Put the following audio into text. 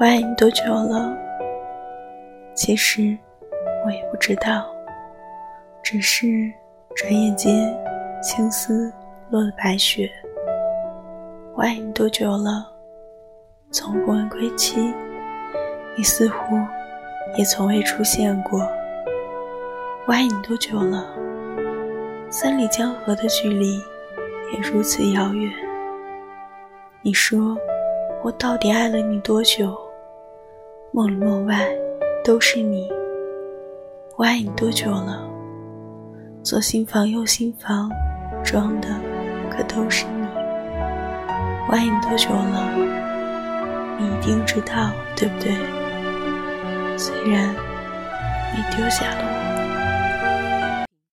我爱你多久了？其实我也不知道，只是转眼间青丝落了白雪。我爱你多久了？从不问归期，你似乎也从未出现过。我爱你多久了？三里江河的距离也如此遥远。你说我到底爱了你多久？梦里梦外都是你。我爱你多久了？左心房右心房装的可都是你。我爱你多久了？你一定知道，对不对？虽然你丢下了我。